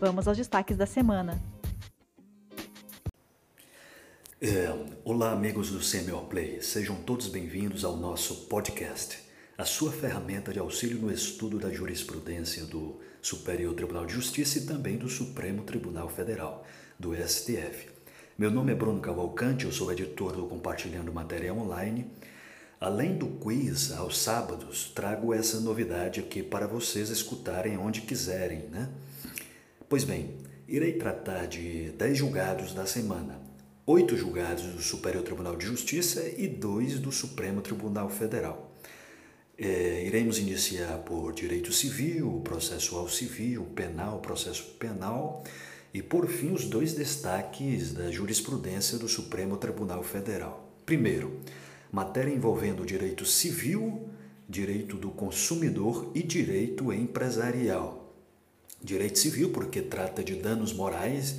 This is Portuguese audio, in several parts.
Vamos aos destaques da semana. É, olá, amigos do CMO Play. Sejam todos bem-vindos ao nosso podcast, a sua ferramenta de auxílio no estudo da jurisprudência do Superior Tribunal de Justiça e também do Supremo Tribunal Federal, do STF. Meu nome é Bruno Cavalcante, eu sou editor do Compartilhando Material Online. Além do quiz aos sábados, trago essa novidade aqui para vocês escutarem onde quiserem, né? Pois bem, irei tratar de 10 julgados da semana, oito julgados do Superior Tribunal de Justiça e dois do Supremo Tribunal Federal. É, iremos iniciar por direito civil, processual civil, penal, processo penal e, por fim, os dois destaques da jurisprudência do Supremo Tribunal Federal. Primeiro, matéria envolvendo direito civil, direito do consumidor e direito empresarial direito civil, porque trata de danos morais,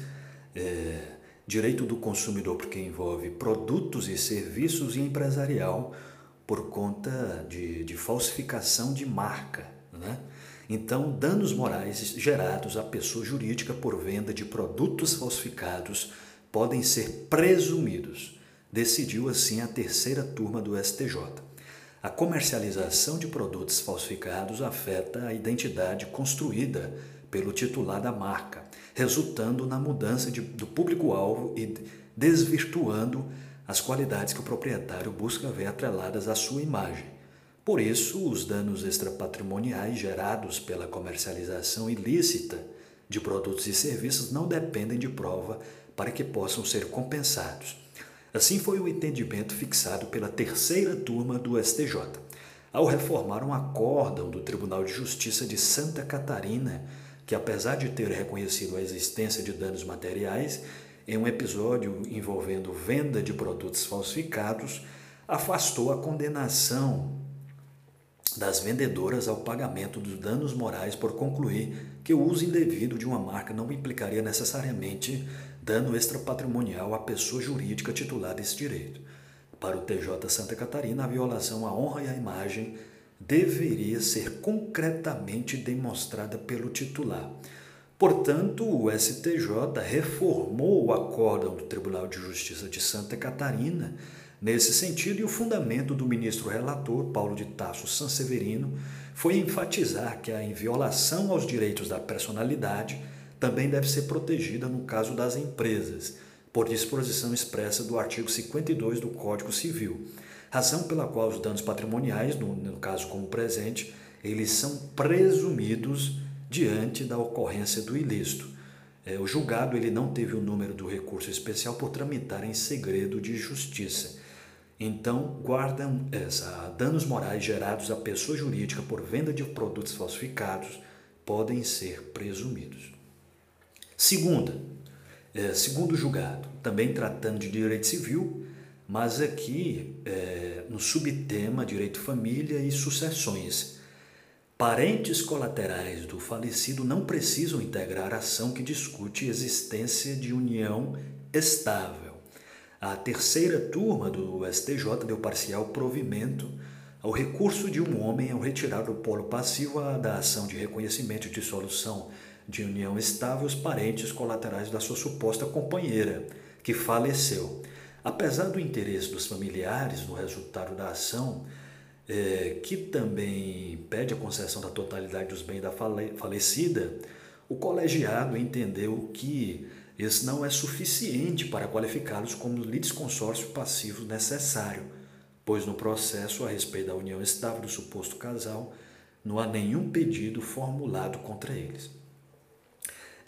é, direito do consumidor, porque envolve produtos e serviços, e empresarial, por conta de, de falsificação de marca. Né? Então, danos morais gerados à pessoa jurídica por venda de produtos falsificados podem ser presumidos, decidiu assim a terceira turma do STJ. A comercialização de produtos falsificados afeta a identidade construída pelo titular da marca, resultando na mudança de, do público-alvo e desvirtuando as qualidades que o proprietário busca ver atreladas à sua imagem. Por isso, os danos extrapatrimoniais gerados pela comercialização ilícita de produtos e serviços não dependem de prova para que possam ser compensados. Assim foi o entendimento fixado pela terceira turma do STJ, ao reformar um acórdão do Tribunal de Justiça de Santa Catarina que, apesar de ter reconhecido a existência de danos materiais, em um episódio envolvendo venda de produtos falsificados, afastou a condenação das vendedoras ao pagamento dos danos morais por concluir que o uso indevido de uma marca não implicaria necessariamente dano extrapatrimonial à pessoa jurídica titular desse direito. Para o TJ Santa Catarina, a violação à honra e à imagem deveria ser concretamente demonstrada pelo titular. Portanto, o STJ reformou o acórdão do Tribunal de Justiça de Santa Catarina nesse sentido, e o fundamento do ministro relator, Paulo de Tasso Sanseverino, foi enfatizar que a inviolação aos direitos da personalidade também deve ser protegida no caso das empresas, por disposição expressa do artigo 52 do Código Civil razão pela qual os danos patrimoniais, no, no caso como presente, eles são presumidos diante da ocorrência do ilícito. É, o julgado ele não teve o número do recurso especial por tramitar em segredo de justiça. Então, guardam essa danos morais gerados à pessoa jurídica por venda de produtos falsificados podem ser presumidos. Segunda, é, segundo julgado, também tratando de direito civil, mas aqui é, no subtema Direito Família e Sucessões. Parentes colaterais do falecido não precisam integrar a ação que discute existência de união estável. A terceira turma do STJ deu parcial provimento ao recurso de um homem ao retirar do polo passivo da ação de reconhecimento e dissolução de união estável os parentes colaterais da sua suposta companheira, que faleceu Apesar do interesse dos familiares no resultado da ação, é, que também pede a concessão da totalidade dos bens da falecida, o colegiado entendeu que esse não é suficiente para qualificá-los como litisconsórcio passivo necessário, pois no processo a respeito da união estável do suposto casal não há nenhum pedido formulado contra eles.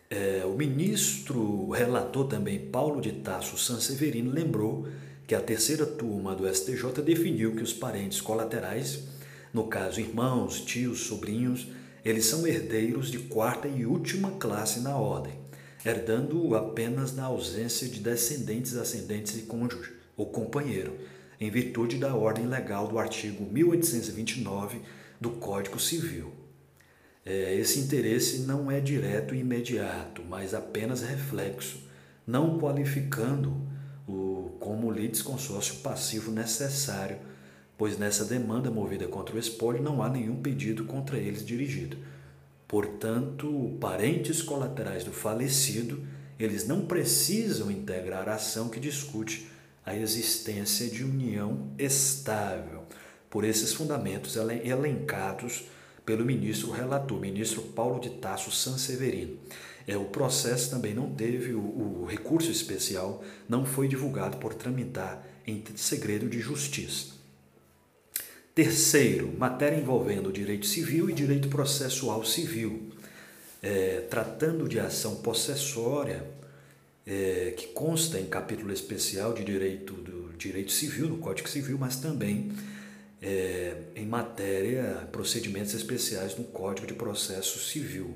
É, o ministro relator também, Paulo de Tasso Sanseverino, lembrou que a terceira turma do STJ definiu que os parentes colaterais, no caso irmãos, tios, sobrinhos, eles são herdeiros de quarta e última classe na ordem, herdando apenas na ausência de descendentes, ascendentes e cônjuge ou companheiro, em virtude da ordem legal do artigo 1829 do Código Civil. É, esse interesse não é direto e imediato, mas apenas reflexo, não qualificando o como litisconsórcio passivo necessário, pois nessa demanda movida contra o espólio não há nenhum pedido contra eles dirigido. Portanto, parentes colaterais do falecido, eles não precisam integrar a ação que discute a existência de união estável, por esses fundamentos elencados pelo ministro relator, ministro Paulo de Tasso Sanseverino. É, o processo também não teve, o, o recurso especial não foi divulgado por tramitar em segredo de justiça. Terceiro, matéria envolvendo direito civil e direito processual civil. É, tratando de ação possessória, é, que consta em capítulo especial de direito do direito civil, no Código Civil, mas também é, em matéria procedimentos especiais no Código de Processo Civil.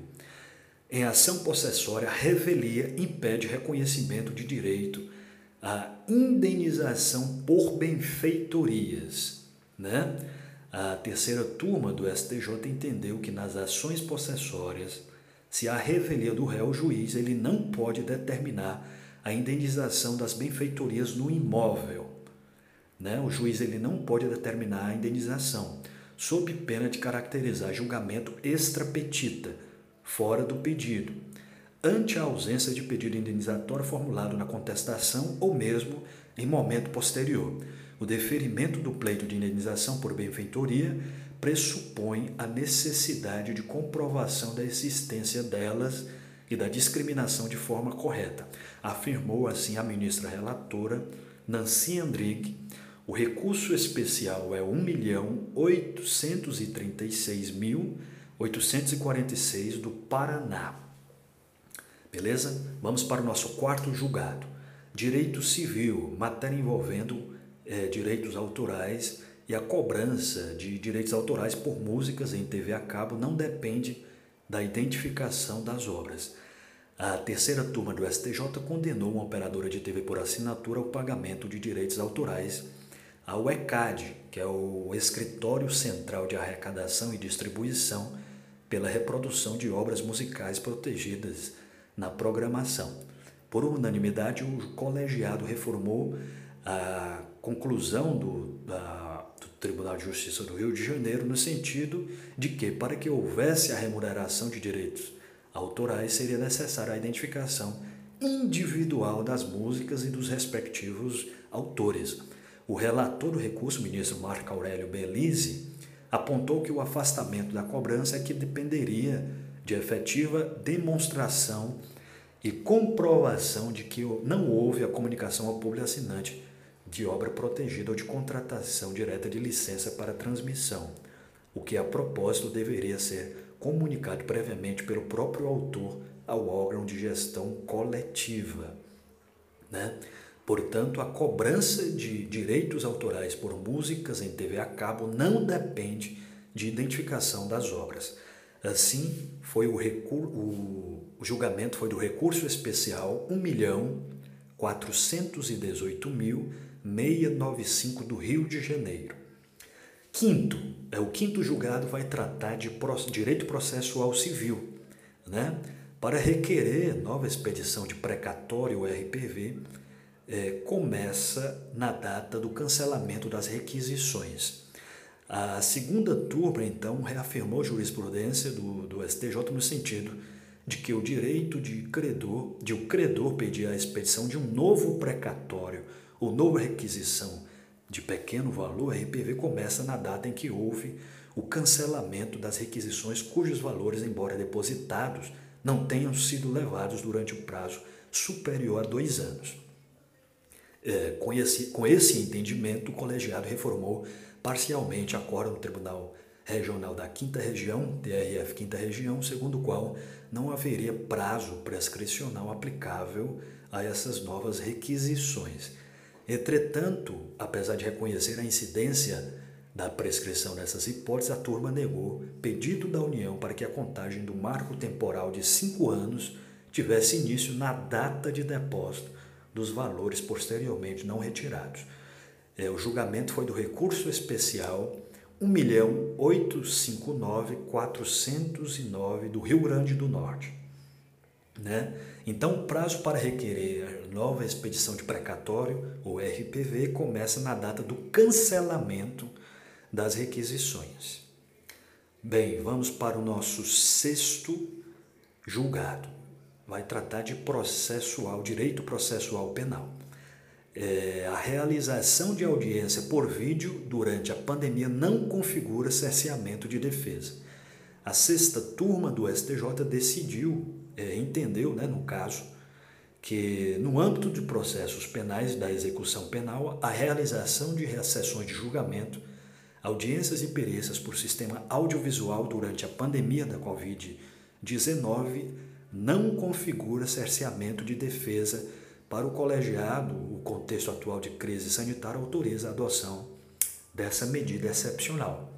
Em ação possessória, a revelia impede reconhecimento de direito à indenização por benfeitorias. Né? A terceira turma do STJ entendeu que nas ações possessórias, se há revelia do réu, juiz ele não pode determinar a indenização das benfeitorias no imóvel né? O juiz ele não pode determinar a indenização, sob pena de caracterizar julgamento extrapetita, fora do pedido, ante a ausência de pedido indenizatório formulado na contestação ou mesmo em momento posterior. O deferimento do pleito de indenização por benfeitoria pressupõe a necessidade de comprovação da existência delas e da discriminação de forma correta, afirmou assim a ministra relatora Nancy Andrighi o recurso especial é R$ 1.836.846 do Paraná. Beleza? Vamos para o nosso quarto julgado. Direito civil, matéria envolvendo é, direitos autorais e a cobrança de direitos autorais por músicas em TV a cabo não depende da identificação das obras. A terceira turma do STJ condenou uma operadora de TV por assinatura ao pagamento de direitos autorais ao ECAD, que é o Escritório Central de Arrecadação e Distribuição, pela reprodução de obras musicais protegidas na programação. Por unanimidade, o colegiado reformou a conclusão do, da, do Tribunal de Justiça do Rio de Janeiro no sentido de que, para que houvesse a remuneração de direitos autorais, seria necessária a identificação individual das músicas e dos respectivos autores. O relator do recurso, o ministro Marco Aurélio Belize, apontou que o afastamento da cobrança é que dependeria de efetiva demonstração e comprovação de que não houve a comunicação ao público assinante de obra protegida ou de contratação direta de licença para transmissão, o que a propósito deveria ser comunicado previamente pelo próprio autor ao órgão de gestão coletiva. Né? Portanto, a cobrança de direitos autorais por músicas em TV a cabo não depende de identificação das obras. Assim, foi o, recur... o julgamento foi do recurso especial 1.418.695 do Rio de Janeiro. Quinto, é o quinto julgado vai tratar de direito processual civil, né? Para requerer nova expedição de precatório RPV, é, começa na data do cancelamento das requisições. A segunda turma, então, reafirmou a jurisprudência do, do STJ no sentido de que o direito de credor, de o credor pedir a expedição de um novo precatório ou nova requisição de pequeno valor, a RPV começa na data em que houve o cancelamento das requisições cujos valores, embora depositados, não tenham sido levados durante o prazo superior a dois anos. É, com, esse, com esse entendimento, o colegiado reformou parcialmente a acordo do Tribunal Regional da Quinta Região, TRF Quinta Região, segundo o qual não haveria prazo prescricional aplicável a essas novas requisições. Entretanto, apesar de reconhecer a incidência da prescrição dessas hipóteses, a turma negou pedido da União para que a contagem do marco temporal de cinco anos tivesse início na data de depósito dos valores posteriormente não retirados. É, o julgamento foi do recurso especial 1.859.409 do Rio Grande do Norte. Né? Então, o prazo para requerer nova expedição de precatório, ou RPV, começa na data do cancelamento das requisições. Bem, vamos para o nosso sexto julgado. Vai tratar de processual, direito processual penal. É, a realização de audiência por vídeo durante a pandemia não configura cerceamento de defesa. A sexta turma do STJ decidiu, é, entendeu, né, no caso, que no âmbito de processos penais da execução penal, a realização de sessões de julgamento, audiências e perícias por sistema audiovisual durante a pandemia da Covid-19 não configura cerceamento de defesa para o colegiado. O contexto atual de crise sanitária autoriza a adoção dessa medida excepcional.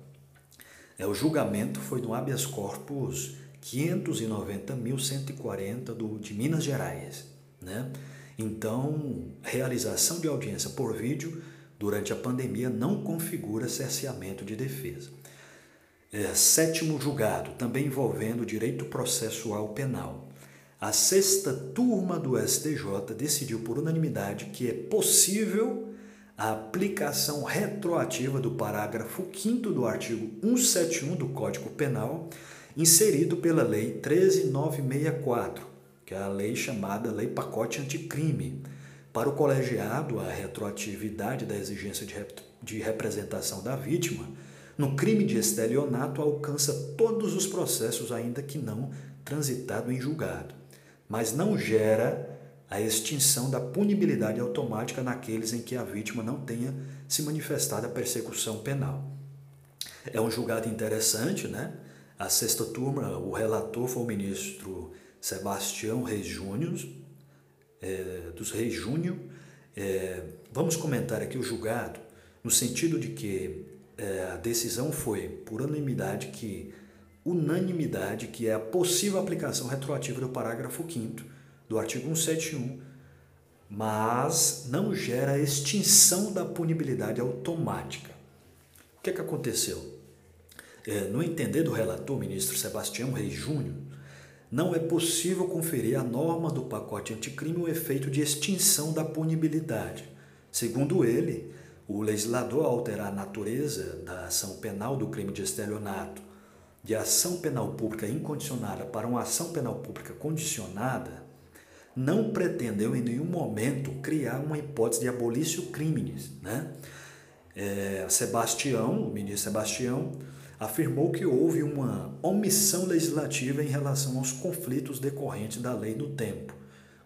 É, o julgamento foi no habeas corpus 590.140 de Minas Gerais. Né? Então, realização de audiência por vídeo durante a pandemia não configura cerceamento de defesa. É, sétimo julgado, também envolvendo direito processual penal. A sexta turma do STJ decidiu por unanimidade que é possível a aplicação retroativa do parágrafo 5 do artigo 171 do Código Penal, inserido pela Lei 13964, que é a lei chamada Lei Pacote Anticrime. Para o colegiado, a retroatividade da exigência de, de representação da vítima no crime de estelionato alcança todos os processos, ainda que não transitado em julgado, mas não gera a extinção da punibilidade automática naqueles em que a vítima não tenha se manifestado a persecução penal. É um julgado interessante, né? A sexta turma, o relator foi o ministro Sebastião Reis Júnior, é, dos Reis Júnior. É, vamos comentar aqui o julgado no sentido de que é, a decisão foi por unanimidade que unanimidade que é a possível aplicação retroativa do parágrafo 5 do artigo 171, mas não gera extinção da punibilidade automática. O que, é que aconteceu? É, no entender do relator, ministro Sebastião Reis Júnior, não é possível conferir à norma do pacote anticrime o efeito de extinção da punibilidade. Segundo ele, o legislador, alterar a natureza da ação penal do crime de estelionato de ação penal pública incondicionada para uma ação penal pública condicionada, não pretendeu em nenhum momento criar uma hipótese de abolício crimes. Né? É, Sebastião, o ministro Sebastião, afirmou que houve uma omissão legislativa em relação aos conflitos decorrentes da lei do tempo,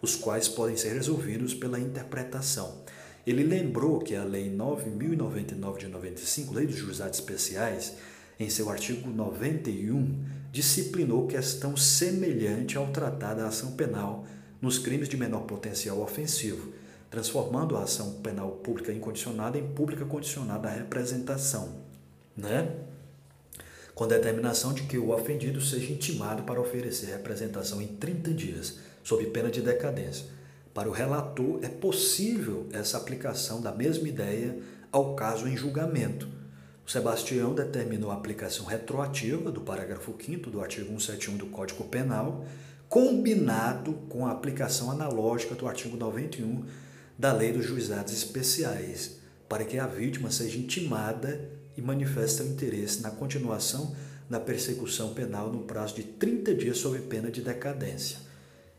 os quais podem ser resolvidos pela interpretação. Ele lembrou que a Lei 9.099 de 95, Lei dos Juizados Especiais, em seu artigo 91, disciplinou questão semelhante ao tratado da ação penal nos crimes de menor potencial ofensivo, transformando a ação penal pública incondicionada em pública condicionada à representação, né? com determinação de que o ofendido seja intimado para oferecer representação em 30 dias, sob pena de decadência. Para o relator, é possível essa aplicação da mesma ideia ao caso em julgamento. O Sebastião determinou a aplicação retroativa do parágrafo 5 do artigo 171 do Código Penal, combinado com a aplicação analógica do artigo 91 da Lei dos Juizados Especiais, para que a vítima seja intimada e manifeste o interesse na continuação da persecução penal no prazo de 30 dias sob pena de decadência.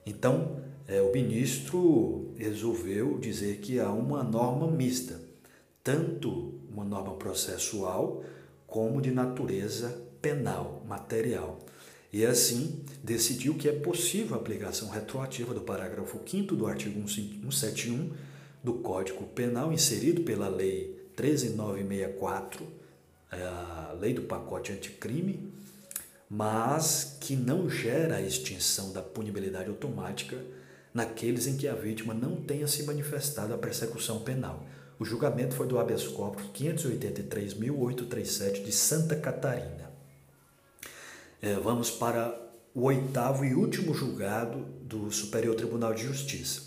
Então, é, o ministro resolveu dizer que há uma norma mista, tanto uma norma processual como de natureza penal, material. E assim, decidiu que é possível a aplicação retroativa do parágrafo 5 do artigo 171 do Código Penal, inserido pela Lei 13964, é a Lei do Pacote Anticrime, mas que não gera a extinção da punibilidade automática naqueles em que a vítima não tenha se manifestado a persecução penal. O julgamento foi do habeas corpus 583.837 de Santa Catarina. É, vamos para o oitavo e último julgado do Superior Tribunal de Justiça,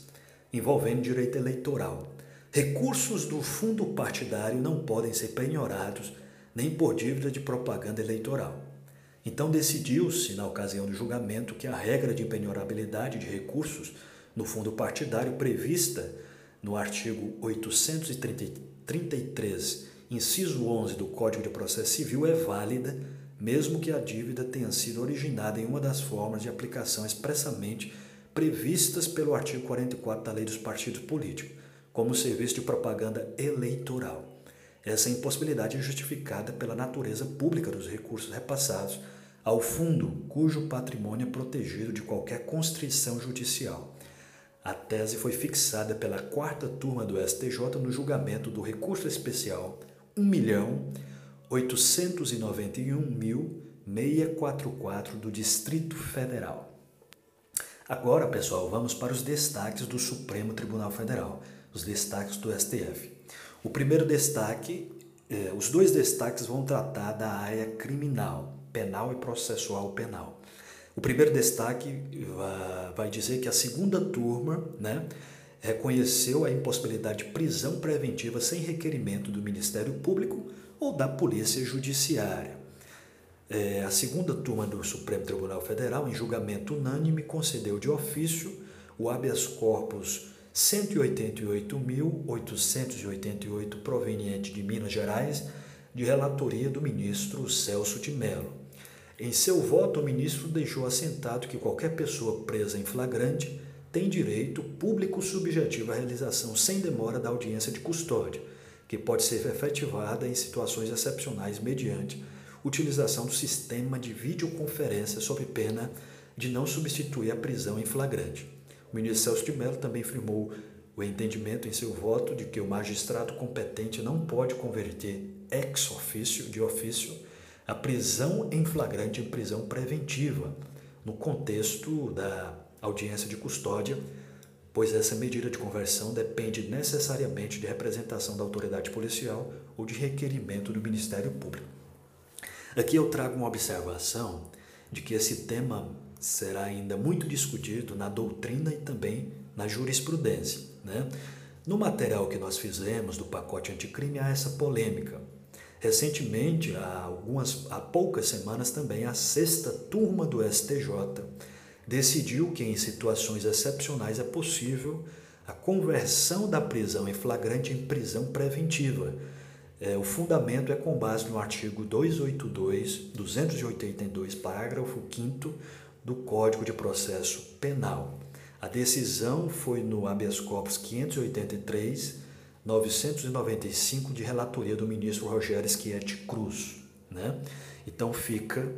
envolvendo direito eleitoral. Recursos do fundo partidário não podem ser penhorados nem por dívida de propaganda eleitoral. Então decidiu-se, na ocasião do julgamento, que a regra de penhorabilidade de recursos no fundo partidário prevista no artigo 833, inciso 11 do Código de Processo Civil é válida, mesmo que a dívida tenha sido originada em uma das formas de aplicação expressamente previstas pelo artigo 44 da Lei dos Partidos Políticos, como serviço de propaganda eleitoral. Essa impossibilidade é justificada pela natureza pública dos recursos repassados ao fundo cujo patrimônio é protegido de qualquer constrição judicial. A tese foi fixada pela quarta turma do STJ no julgamento do recurso especial 1.891.644 do Distrito Federal. Agora, pessoal, vamos para os destaques do Supremo Tribunal Federal, os destaques do STF. O primeiro destaque, é, os dois destaques vão tratar da área criminal, penal e processual penal. O primeiro destaque vai dizer que a segunda turma né, reconheceu a impossibilidade de prisão preventiva sem requerimento do Ministério Público ou da Polícia Judiciária. É, a segunda turma do Supremo Tribunal Federal, em julgamento unânime, concedeu de ofício o habeas corpus 188.888 proveniente de Minas Gerais, de relatoria do ministro Celso de Mello. Em seu voto, o ministro deixou assentado que qualquer pessoa presa em flagrante tem direito público subjetivo à realização sem demora da audiência de custódia, que pode ser efetivada em situações excepcionais mediante utilização do sistema de videoconferência sob pena de não substituir a prisão em flagrante. O ministro Celso de Mello também firmou o entendimento em seu voto de que o magistrado competente não pode converter ex ofício de ofício a prisão em flagrante em prisão preventiva, no contexto da audiência de custódia, pois essa medida de conversão depende necessariamente de representação da autoridade policial ou de requerimento do Ministério Público. Aqui eu trago uma observação de que esse tema será ainda muito discutido na doutrina e também na jurisprudência. Né? No material que nós fizemos do pacote anticrime há essa polêmica. Recentemente, há, algumas, há poucas semanas também, a sexta turma do STJ decidiu que em situações excepcionais é possível a conversão da prisão em flagrante em prisão preventiva. É, o fundamento é com base no artigo 282, 282, parágrafo 5 do Código de Processo Penal. A decisão foi no habeas corpus 583, 995 de relatoria do ministro Rogério Schietti Cruz. Né? Então fica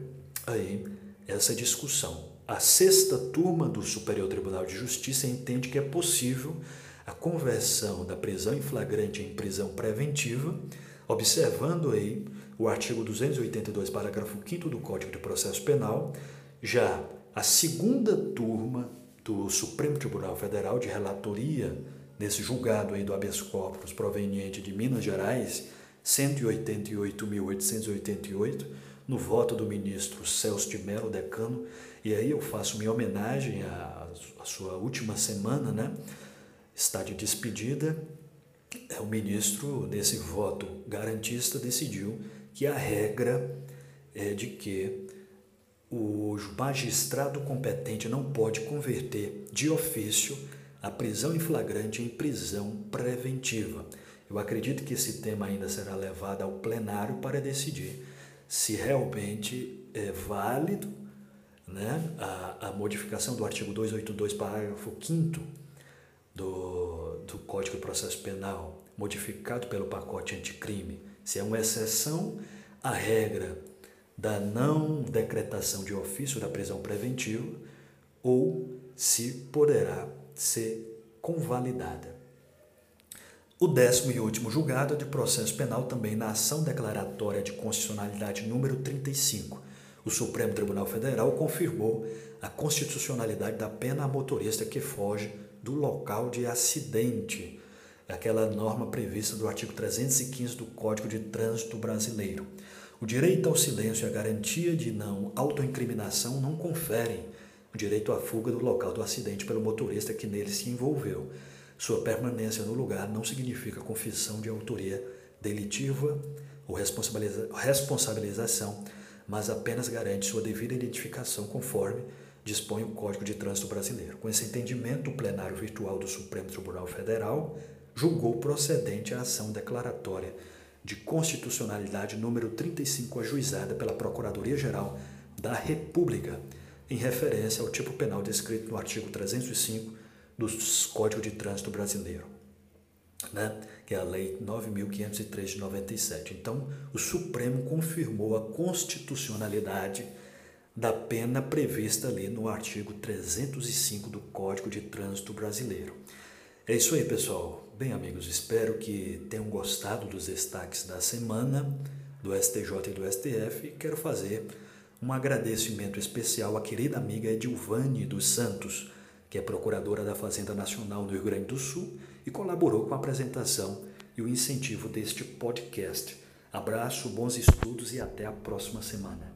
aí essa discussão. A sexta turma do Superior Tribunal de Justiça entende que é possível a conversão da prisão em flagrante em prisão preventiva, observando aí o artigo 282, parágrafo 5 do Código de Processo Penal, já a segunda turma do Supremo Tribunal Federal de relatoria nesse julgado aí do habeas corpus proveniente de Minas Gerais, 188.888, no voto do ministro Celso de Mello, decano, e aí eu faço minha homenagem à, à sua última semana, né? Está de despedida. É, o ministro, nesse voto garantista, decidiu que a regra é de que o magistrado competente não pode converter de ofício a prisão em flagrante em prisão preventiva. Eu acredito que esse tema ainda será levado ao plenário para decidir se realmente é válido né, a, a modificação do artigo 282, parágrafo 5 do, do Código de Processo Penal, modificado pelo pacote anticrime, se é uma exceção à regra da não decretação de ofício da prisão preventiva ou se poderá ser convalidada. O décimo e último julgado é de processo penal também na ação declaratória de constitucionalidade número 35. O Supremo Tribunal Federal confirmou a constitucionalidade da pena a motorista que foge do local de acidente. aquela norma prevista do artigo 315 do Código de Trânsito Brasileiro. O direito ao silêncio e a garantia de não autoincriminação não conferem direito à fuga do local do acidente pelo motorista que nele se envolveu. Sua permanência no lugar não significa confissão de autoria delitiva ou responsabilização, mas apenas garante sua devida identificação conforme dispõe o Código de Trânsito Brasileiro. Com esse entendimento, o plenário virtual do Supremo Tribunal Federal julgou procedente a ação declaratória de constitucionalidade número 35 ajuizada pela Procuradoria-Geral da República, em referência ao tipo penal descrito no artigo 305 do Código de Trânsito Brasileiro, né? que é a Lei 9.503 de 97. Então, o Supremo confirmou a constitucionalidade da pena prevista ali no artigo 305 do Código de Trânsito Brasileiro. É isso aí, pessoal. Bem, amigos, espero que tenham gostado dos destaques da semana do STJ e do STF. Quero fazer um agradecimento especial à querida amiga Edilvane dos Santos, que é procuradora da Fazenda Nacional no Rio Grande do Sul e colaborou com a apresentação e o incentivo deste podcast. Abraço, bons estudos e até a próxima semana.